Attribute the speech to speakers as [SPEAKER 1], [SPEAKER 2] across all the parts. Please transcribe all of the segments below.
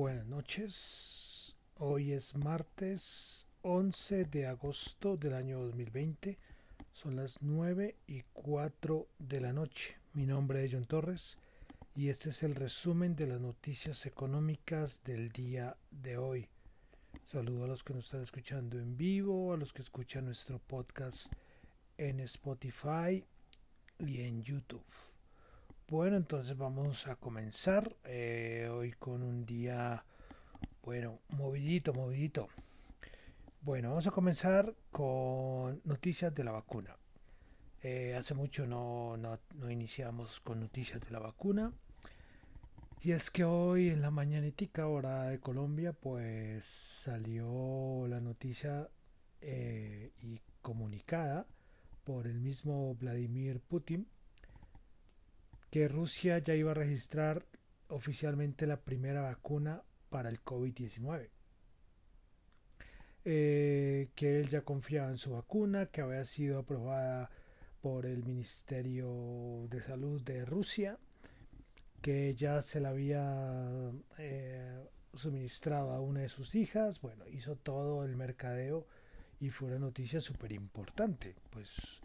[SPEAKER 1] Buenas noches. Hoy es martes 11 de agosto del año 2020. Son las 9 y 4 de la noche. Mi nombre es John Torres y este es el resumen de las noticias económicas del día de hoy. Saludo a los que nos están escuchando en vivo, a los que escuchan nuestro podcast en Spotify y en YouTube. Bueno, entonces vamos a comenzar eh, hoy con un día, bueno, movidito, movidito. Bueno, vamos a comenzar con noticias de la vacuna. Eh, hace mucho no, no, iniciamos con noticias de la vacuna. Y es que hoy en la mañanítica hora de Colombia, pues salió la noticia eh, y comunicada por el mismo Vladimir Putin que Rusia ya iba a registrar oficialmente la primera vacuna para el COVID-19. Eh, que él ya confiaba en su vacuna, que había sido aprobada por el Ministerio de Salud de Rusia, que ya se la había eh, suministrado a una de sus hijas, bueno, hizo todo el mercadeo y fue una noticia súper importante, pues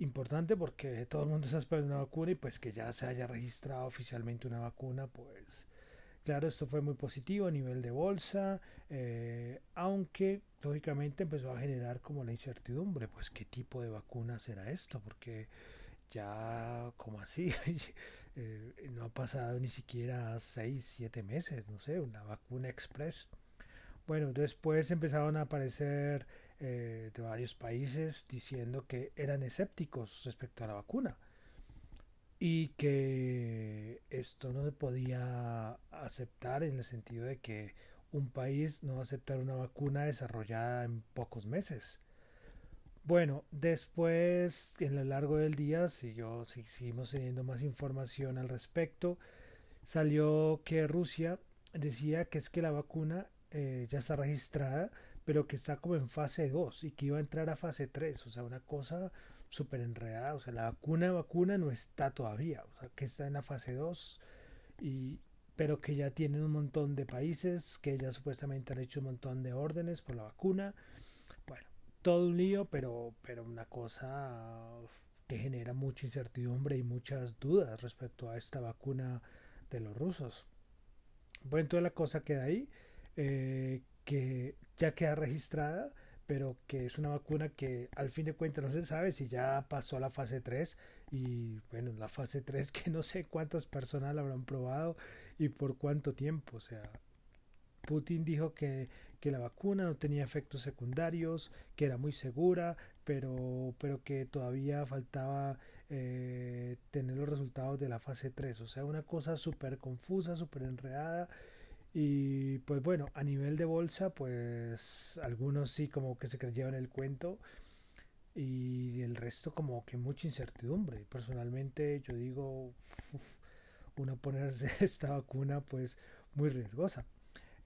[SPEAKER 1] importante porque todo el mundo está esperando una vacuna y pues que ya se haya registrado oficialmente una vacuna, pues claro, esto fue muy positivo a nivel de bolsa, eh, aunque lógicamente empezó a generar como la incertidumbre, pues qué tipo de vacuna será esto, porque ya como así, eh, no ha pasado ni siquiera 6, 7 meses, no sé, una vacuna express. Bueno, después empezaron a aparecer eh, de varios países diciendo que eran escépticos respecto a la vacuna y que esto no se podía aceptar en el sentido de que un país no va a aceptar una vacuna desarrollada en pocos meses. Bueno, después en lo largo del día yo seguimos teniendo más información al respecto. Salió que Rusia decía que es que la vacuna eh, ya está registrada pero que está como en fase 2 y que iba a entrar a fase 3, o sea, una cosa súper enredada, o sea, la vacuna vacuna no está todavía, o sea, que está en la fase 2 y pero que ya tienen un montón de países que ya supuestamente han hecho un montón de órdenes por la vacuna. Bueno, todo un lío, pero pero una cosa que genera mucha incertidumbre y muchas dudas respecto a esta vacuna de los rusos. Bueno, toda la cosa queda ahí. Eh, que ya queda registrada, pero que es una vacuna que al fin de cuentas no se sabe si ya pasó a la fase 3 y bueno, la fase 3 que no sé cuántas personas la habrán probado y por cuánto tiempo, o sea, Putin dijo que, que la vacuna no tenía efectos secundarios, que era muy segura, pero, pero que todavía faltaba eh, tener los resultados de la fase 3, o sea, una cosa súper confusa, súper enredada y pues bueno, a nivel de bolsa, pues algunos sí como que se creyeron el cuento y el resto como que mucha incertidumbre. Personalmente yo digo, uno ponerse esta vacuna pues muy riesgosa.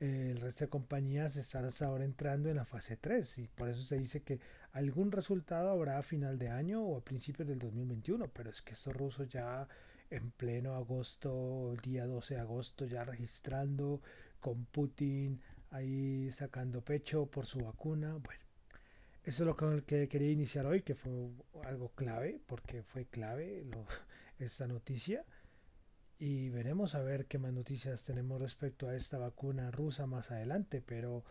[SPEAKER 1] El resto de compañías están hasta ahora entrando en la fase 3 y por eso se dice que algún resultado habrá a final de año o a principios del 2021, pero es que estos rusos ya en pleno agosto, día 12 de agosto, ya registrando con Putin ahí sacando pecho por su vacuna. Bueno, eso es lo que quería iniciar hoy, que fue algo clave, porque fue clave esta noticia. Y veremos a ver qué más noticias tenemos respecto a esta vacuna rusa más adelante, pero,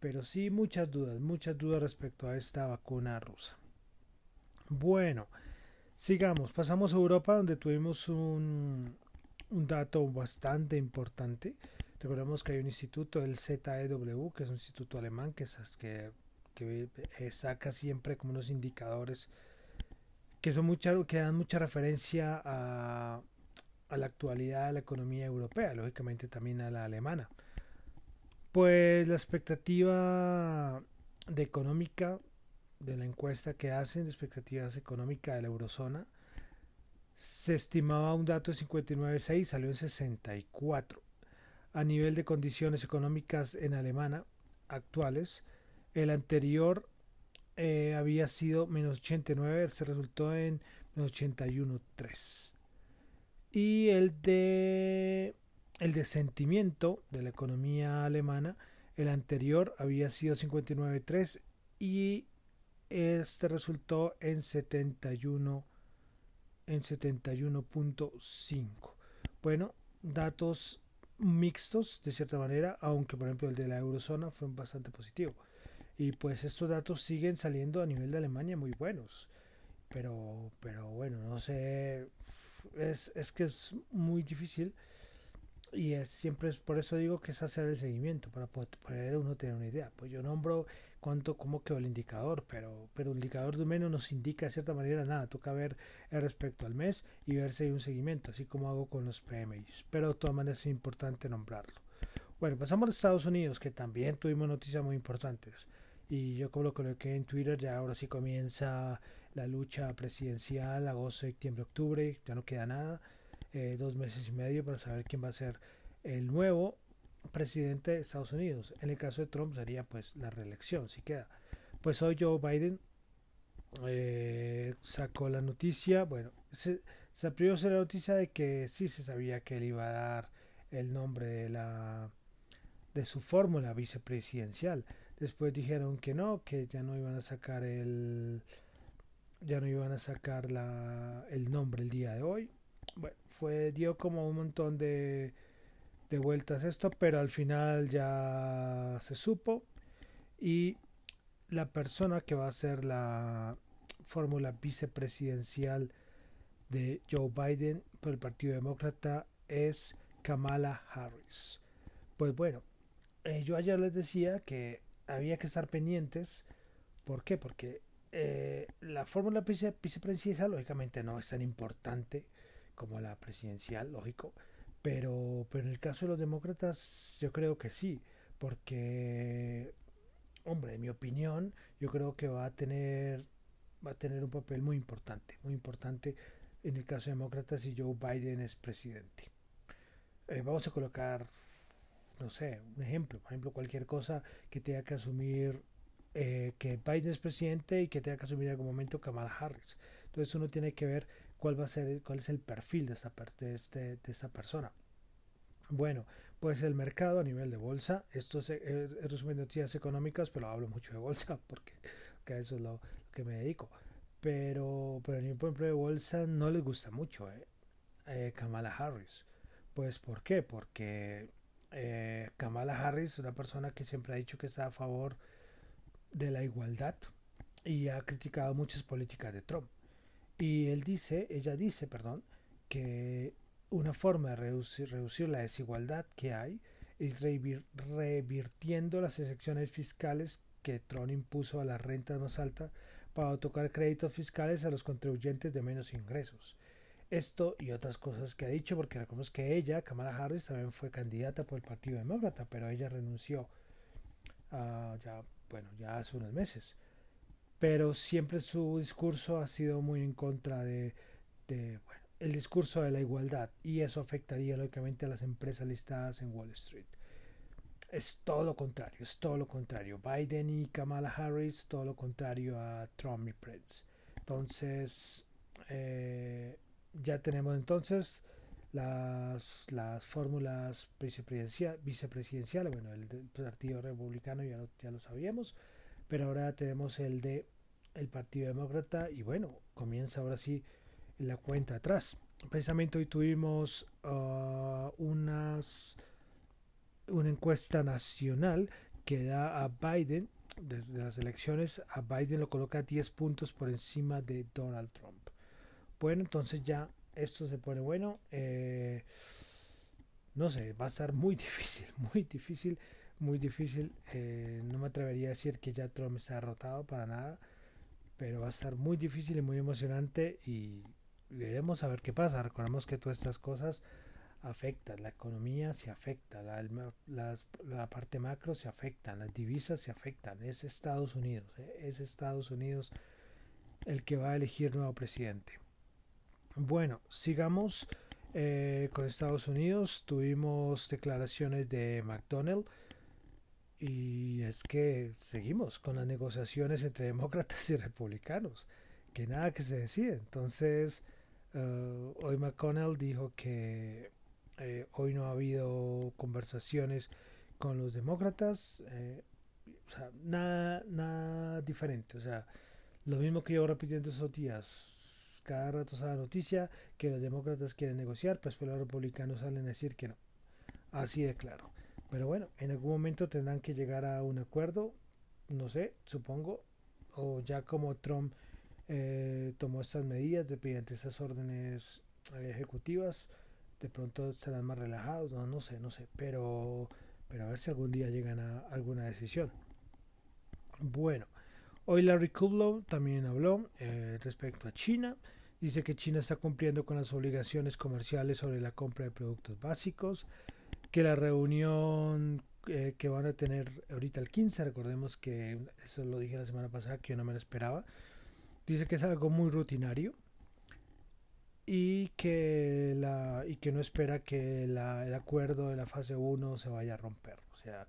[SPEAKER 1] pero sí muchas dudas, muchas dudas respecto a esta vacuna rusa. Bueno, Sigamos, pasamos a Europa donde tuvimos un, un dato bastante importante. Recordemos que hay un instituto, el ZEW, que es un instituto alemán que, que, que eh, saca siempre como unos indicadores que, son mucha, que dan mucha referencia a, a la actualidad de la economía europea, lógicamente también a la alemana. Pues la expectativa económica de la encuesta que hacen de expectativas económicas de la eurozona, se estimaba un dato de 59,6, salió en 64. A nivel de condiciones económicas en Alemania actuales, el anterior eh, había sido menos 89, se resultó en menos 81,3. Y el de el desentimiento de la economía alemana. El anterior había sido 59.3 y este resultó en 71 en 71.5. Bueno, datos mixtos de cierta manera, aunque por ejemplo el de la eurozona fue bastante positivo. Y pues estos datos siguen saliendo a nivel de Alemania muy buenos. Pero, pero bueno, no sé, es, es que es muy difícil y es siempre es por eso digo que es hacer el seguimiento para poder, uno tener una idea. Pues yo nombro cuánto cómo quedó el indicador pero pero el indicador de menos nos indica de cierta manera nada. Toca ver el respecto al mes y ver si hay un seguimiento así como hago con los PMIs pero de todas maneras es importante nombrarlo. Bueno pasamos a Estados Unidos que también tuvimos noticias muy importantes. Y yo como lo coloqué en Twitter ya ahora sí comienza la lucha presidencial agosto septiembre octubre ya no queda nada eh, dos meses y medio para saber quién va a ser el nuevo presidente de Estados Unidos. En el caso de Trump sería pues la reelección, si queda. Pues hoy Joe Biden eh, sacó la noticia, bueno, se, se la noticia de que sí se sabía que él iba a dar el nombre de la de su fórmula vicepresidencial. Después dijeron que no, que ya no iban a sacar el ya no iban a sacar la, el nombre el día de hoy bueno, fue, dio como un montón de, de vueltas esto, pero al final ya se supo y la persona que va a ser la fórmula vicepresidencial de Joe Biden por el Partido Demócrata es Kamala Harris. Pues bueno, eh, yo ayer les decía que había que estar pendientes. ¿Por qué? Porque eh, la fórmula vicepresidencial lógicamente no es tan importante como la presidencial, lógico. Pero, pero en el caso de los demócratas, yo creo que sí, porque, hombre, en mi opinión, yo creo que va a tener, va a tener un papel muy importante, muy importante en el caso de demócratas si Joe Biden es presidente. Eh, vamos a colocar, no sé, un ejemplo, por ejemplo, cualquier cosa que tenga que asumir eh, que Biden es presidente y que tenga que asumir en algún momento Kamala Harris. Entonces uno tiene que ver cuál va a ser cuál es el perfil de esta, de, este, de esta persona. Bueno, pues el mercado a nivel de bolsa, esto es, resumen de noticias económicas, pero hablo mucho de bolsa porque, a eso es lo, que me dedico. Pero, pero a nivel de bolsa no les gusta mucho eh, eh, Kamala Harris. Pues ¿por qué? Porque eh, Kamala Harris es una persona que siempre ha dicho que está a favor de la igualdad y ha criticado muchas políticas de Trump. Y él dice, ella dice, perdón, que una forma de reducir, reducir la desigualdad que hay es revirtiendo las excepciones fiscales que Trump impuso a las rentas más altas para otorgar créditos fiscales a los contribuyentes de menos ingresos. Esto y otras cosas que ha dicho, porque reconozco que ella, Kamala Harris, también fue candidata por el Partido Demócrata, pero ella renunció uh, ya, bueno, ya hace unos meses pero siempre su discurso ha sido muy en contra de, bueno, el discurso de la igualdad y eso afectaría lógicamente a las empresas listadas en Wall Street. Es todo lo contrario, es todo lo contrario. Biden y Kamala Harris, todo lo contrario a Trump y Prince. Entonces, eh, ya tenemos entonces las, las fórmulas vicepresidenciales, bueno, el del Partido Republicano ya ya lo sabíamos, pero ahora tenemos el de el Partido Demócrata y bueno, comienza ahora sí la cuenta atrás. Precisamente hoy tuvimos uh, unas una encuesta nacional que da a Biden desde las elecciones a Biden lo coloca 10 puntos por encima de Donald Trump. Bueno, entonces ya esto se pone bueno. Eh, no sé, va a estar muy difícil, muy difícil muy difícil. Eh, no me atrevería a decir que ya Trump está derrotado para nada, pero va a estar muy difícil y muy emocionante y veremos a ver qué pasa. Recordemos que todas estas cosas afectan, la economía se afecta, la, la, parte macro se afecta, las divisas se afectan. Es Estados Unidos, eh, es Estados Unidos el que va a elegir nuevo presidente. Bueno, sigamos eh, con Estados Unidos. Tuvimos declaraciones de McDonald's y es que seguimos con las negociaciones entre demócratas y republicanos, que nada que se decide. Entonces, uh, hoy McConnell dijo que Eh, hoy no ha habido conversaciones con los demócratas. Eh, o sea, nada, nada diferente. O sea, lo mismo que yo repitiendo esos días. Cada rato sale la noticia que los demócratas quieren negociar, pues, pues los republicanos salen a decir que no. Así de claro. Pero bueno, en algún momento tendrán que llegar a un acuerdo. No sé, supongo. O ya como Trump eh, tomó estas medidas de esas órdenes ejecutivas, de pronto serán más relajados. No, no sé, no sé. Pero, pero a ver si algún día llegan a alguna decisión. Bueno, hoy Larry Kudlow también habló eh, respecto a China. Dice que China está cumpliendo con las obligaciones comerciales sobre la compra de productos básicos, que la reunión eh, que van a tener ahorita el 15, recordemos que eso lo dije la semana pasada, que yo no me lo esperaba, dice que es algo muy rutinario y que, la, y que no espera que la, el acuerdo de la fase 1 se vaya a romper. O sea,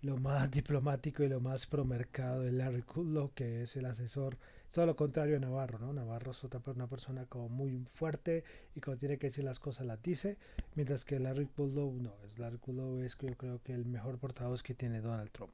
[SPEAKER 1] lo más diplomático y lo más promercado de Larry Kudlow, que es el asesor, todo lo contrario de Navarro, ¿no? Navarro es otra, una persona como muy fuerte y cuando tiene que decir las cosas las dice, mientras que Larry Kudlow no, es Larry Kudlow es yo creo que el mejor portavoz que tiene Donald Trump.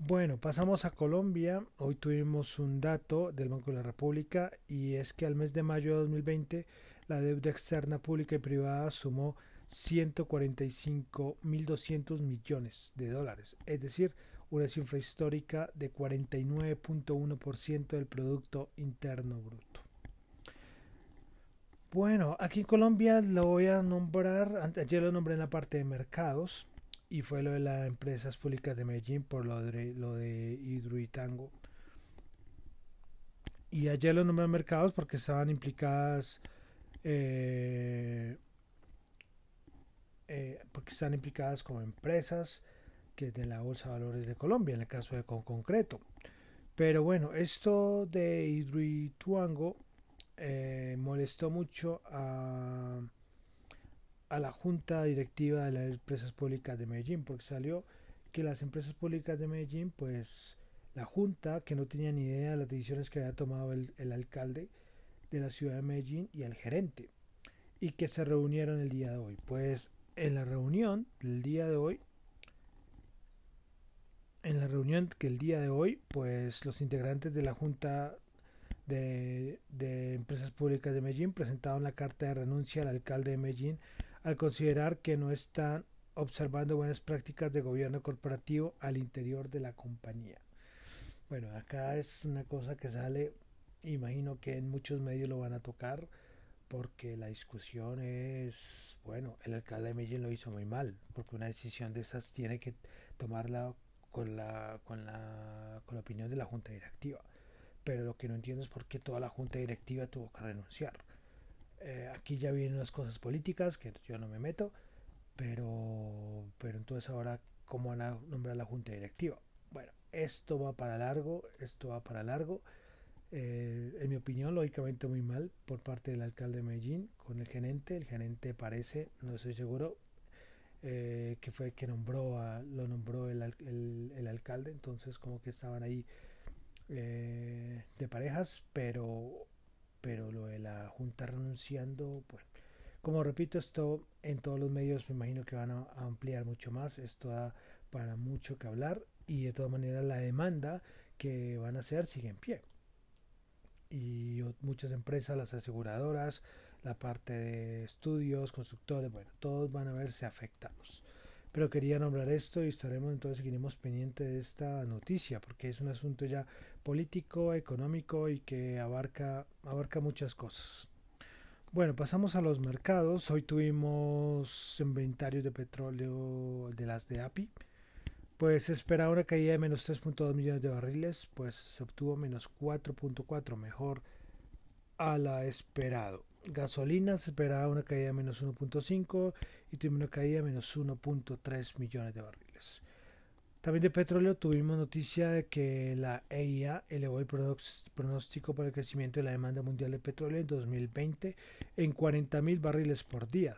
[SPEAKER 1] Bueno, pasamos a Colombia. Hoy tuvimos un dato del Banco de la República y es que al mes de mayo de 2020 la deuda externa pública y privada sumó 145.200 millones de dólares, es decir, una cifra histórica de 49.1% del Producto Interno Bruto. Bueno, aquí en Colombia lo voy a nombrar, ayer lo nombré en la parte de mercados y fue lo de las empresas públicas de Medellín por lo de, lo de Hidroitango. Y ayer lo nombré en mercados porque estaban implicadas eh, eh, porque están implicadas como empresas que de la Bolsa de Valores de Colombia, en el caso de con concreto. Pero bueno, esto de Hidroituango eh, molestó mucho a, a la junta directiva de las empresas públicas de Medellín, porque salió que las empresas públicas de Medellín, pues la junta, que no tenía ni idea de las decisiones que había tomado el, el alcalde de la ciudad de Medellín y el gerente, y que se reunieron el día de hoy. Pues en la reunión del día de hoy, en la reunión que el día de hoy, pues los integrantes de la Junta de, de, Empresas Públicas de Medellín presentaron la carta de renuncia al alcalde de Medellín al considerar que no están observando buenas prácticas de gobierno corporativo al interior de la compañía. Bueno, acá es una cosa que sale, imagino que en muchos medios lo van a tocar porque la discusión es, bueno, el alcalde de Medellín lo hizo muy mal, porque una decisión de esas tiene que tomarla con la, con la, con la opinión de la junta directiva. Pero lo que no entiendo es por qué toda la junta directiva tuvo que renunciar. Eh, aquí ya vienen las cosas políticas que yo no me meto, pero, pero entonces ahora, ¿cómo van a nombrar la junta directiva? Bueno, esto va para largo, esto va para largo. Eh, en mi opinión, lógicamente muy mal por parte del alcalde de Medellín con el gerente. El gerente parece, no estoy seguro, eh, que fue el que nombró a, lo nombró el, el, alcalde. Entonces, como que estaban ahí eh, de parejas, pero, pero lo de la junta renunciando, bueno. Como repito, esto en todos los medios me imagino que van a, a ampliar mucho más. Esto da para mucho que hablar y de todas maneras la demanda que van a hacer sigue en pie y muchas empresas, las aseguradoras, la parte de estudios, constructores, bueno, todos van a verse afectados. Pero quería nombrar esto y estaremos entonces, seguiremos pendiente de esta noticia porque es un asunto ya político, económico y que abarca, abarca muchas cosas. Bueno, pasamos a los mercados. Hoy tuvimos inventarios de petróleo de las de API pues se esperaba una caída de menos 3.2 millones de barriles, pues se obtuvo menos 4.4, mejor a la esperado. Gasolina se esperaba una caída de menos 1.5 y tuvimos una caída de menos 1.3 millones de barriles. También de petróleo tuvimos noticia de que la EIA elevó el pronóstico para el crecimiento de la demanda mundial de petróleo en 2020 en 40 mil barriles por día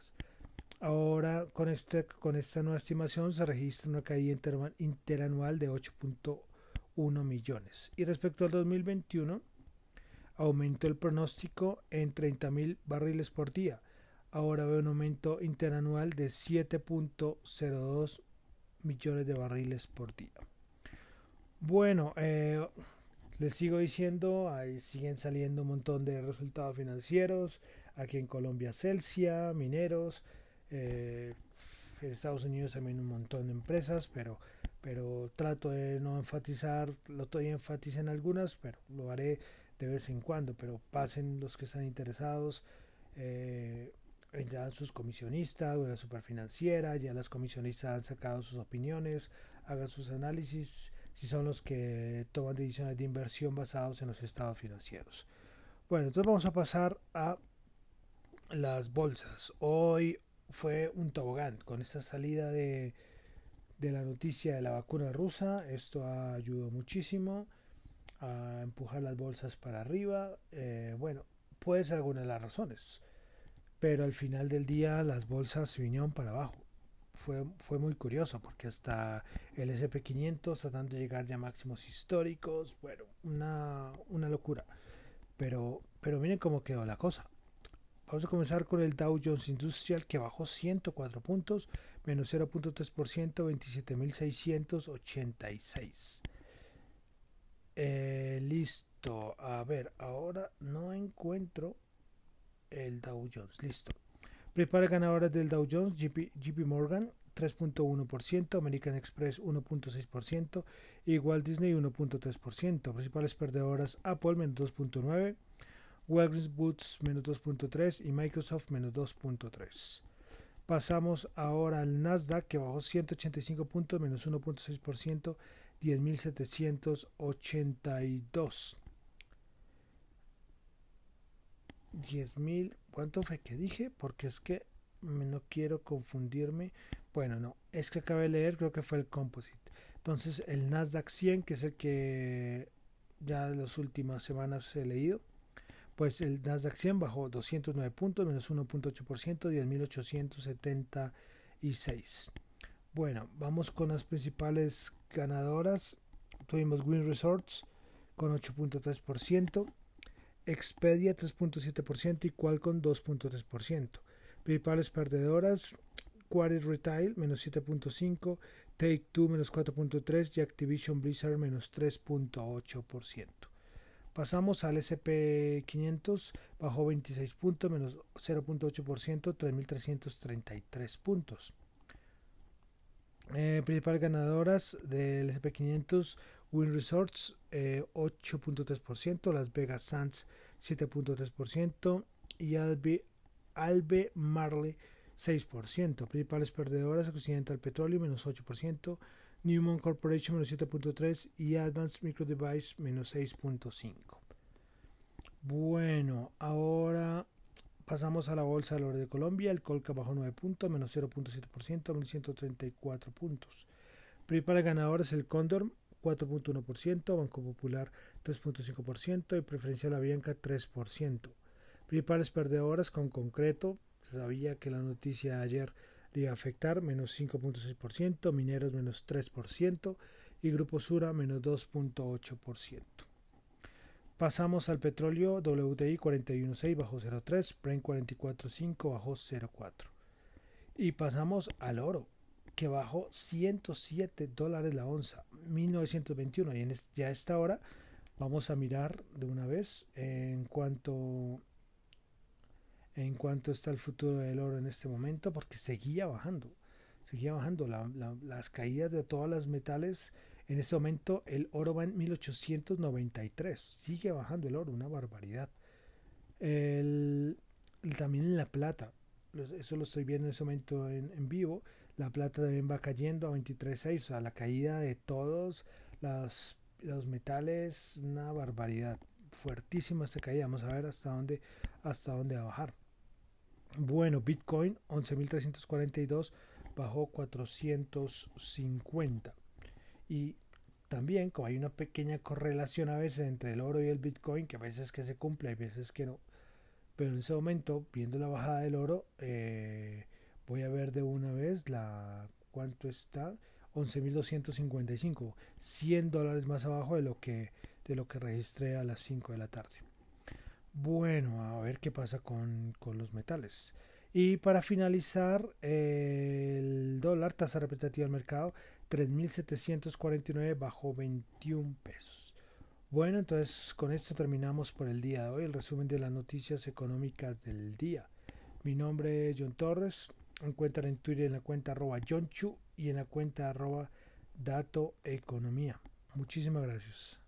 [SPEAKER 1] Ahora, con, este, con esta nueva estimación, se registra una caída interanual de 8.1 millones. Y respecto al 2021, aumentó el pronóstico en 30.000 barriles por día. ahora ve un aumento interanual de 7.02 millones de barriles por día. Bueno, eh, les sigo diciendo, ahí siguen saliendo un montón de resultados financieros. Aquí en Colombia, Celsia, mineros. Eh, en Estados Unidos también un montón de empresas, pero, pero trato de no enfatizar, lo estoy enfatizando en algunas, pero lo haré de vez en cuando. Pero pasen los que están interesados. Eh, ya sus comisionistas o la superfinanciera, ya las comisionistas han sacado sus opiniones, hagan sus análisis si son los que toman decisiones de inversión basados en los estados financieros. Bueno, entonces vamos a pasar a las bolsas. Hoy fue un tobogán con esta salida de, de la noticia de la vacuna rusa. Esto ayudó muchísimo a empujar las bolsas para arriba. Eh, bueno, puede ser alguna de las razones pero al final del día las bolsas vinieron para abajo. Fue, fue muy curioso porque hasta el SP500 tratando de llegar ya a máximos históricos, bueno, una, una locura. Pero, pero miren cómo quedó la cosa. Vamos a comenzar con el Dow Jones Industrial que bajó 104 puntos, menos 0.3%, 27.686. Eh, listo, a ver, ahora no encuentro el Dow Jones. Listo. Prepara ganadoras del Dow Jones, JP, Morgan 3.1%, American Express 1.6% y Walt Disney 1.3%. Principales perdedoras Apple menos 2.9%, Walgreens Boots menos 2.3% y Microsoft menos 2.3%. Pasamos ahora al Nasdaq que bajó 185 puntos menos 1.6%, 10.782. 10.000, ¿cuánto fue que dije? Porque es que no quiero confundirme. Bueno, no, es que acabé de leer, creo que fue el composite. Entonces el Nasdaq 100, que es el que ya las últimas semanas he leído, pues el Nasdaq 100 bajó 209 puntos, menos 1.8%, 10.876. Bueno, vamos con las principales ganadoras. Tuvimos Win Resorts con 8.3%. Expedia 3.7% y Qualcomm 2.3%. Principales perdedoras, Quarry Retail menos 7.5%, Take Two menos 4.3% y Activision Blizzard menos 3.8%. Pasamos al SP500, bajó 26 puntos, menos 0.8%, 3.333 puntos. Eh, principales ganadoras del SP500, Win Resorts 8.3%, eh, Las Vegas Sands 7.3% y Albe, Albe Marley 6%. Principales perdedoras Occidental Petroleum menos 8%, Newman Corporation menos 7.3% y Advanced Micro Device menos 6.5%. Bueno, ahora pasamos a la bolsa de oro de Colombia. El Colca bajó 9 puntos, menos 0.7%, 1.134 puntos. Principales ganadores el Cóndor 4.1%, Banco Popular 3.5% y Preferencial Avianca 3%. Principales perdedoras con concreto, se sabía que la noticia de ayer le iba a afectar, menos 5.6%, Mineros menos 3% y Grupo Sura menos 2.8%. Pasamos al petróleo, WTI 41.6 bajó 0.3, Brent 44.5 bajó 0.4. Y pasamos al oro, que bajó 107 dólares la onza, 1921. Y en ya a esta hora vamos a mirar de una vez en cuanto en cuanto está el futuro del oro en este momento, porque seguía bajando, seguía bajando las caídas de todas las metales. En este momento el oro va en 1893, sigue bajando el oro, una barbaridad. El, también la plata, eso lo estoy viendo en este momento en, vivo. La plata también va cayendo a 23.6, o sea, la caída de todos los metales, una barbaridad, fuertísima esta caída, vamos a ver hasta dónde, hasta dónde va a bajar. Bueno, Bitcoin 11.342 bajó 450 y también como hay una pequeña correlación a veces entre el oro y el Bitcoin, que a veces que se cumple, a veces que no, pero en ese momento, viendo la bajada del oro, eh, Voy a ver de una vez la cuánto está. 11.255, 100 dólares más abajo de lo que de lo que registré a las 5 de la tarde. Bueno, a ver qué pasa con, con los metales. Y para finalizar, el dólar, tasa repetitiva del mercado, 3.749 bajo 21 pesos. Bueno, entonces con esto terminamos por el día de hoy, el resumen de las noticias económicas del día. Mi nombre es John Torres, encuentran en Twitter en la cuenta arroba John Chu y en la cuenta arroba Dato Economía. Muchísimas gracias.